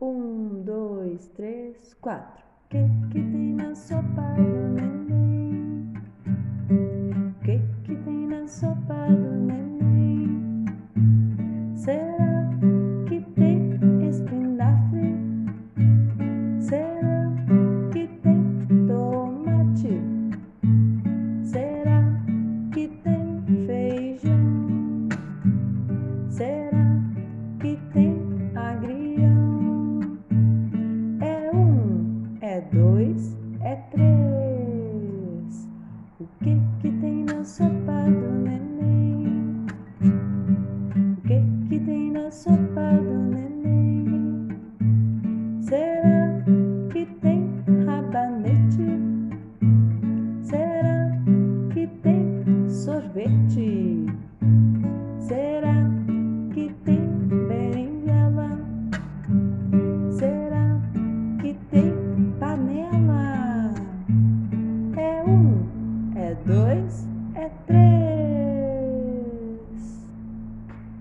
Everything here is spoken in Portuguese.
Um, dois, três, quatro. Que que tem na sopa do neném? Que que tem na sopa do neném? Será que tem espinafre? Será que tem tomate? Será que tem feijão? Será dois, é três. O que que tem na sopa do neném? O que que tem na sopa do neném? Será que tem rabanete? Será que tem sorvete? dois, é três.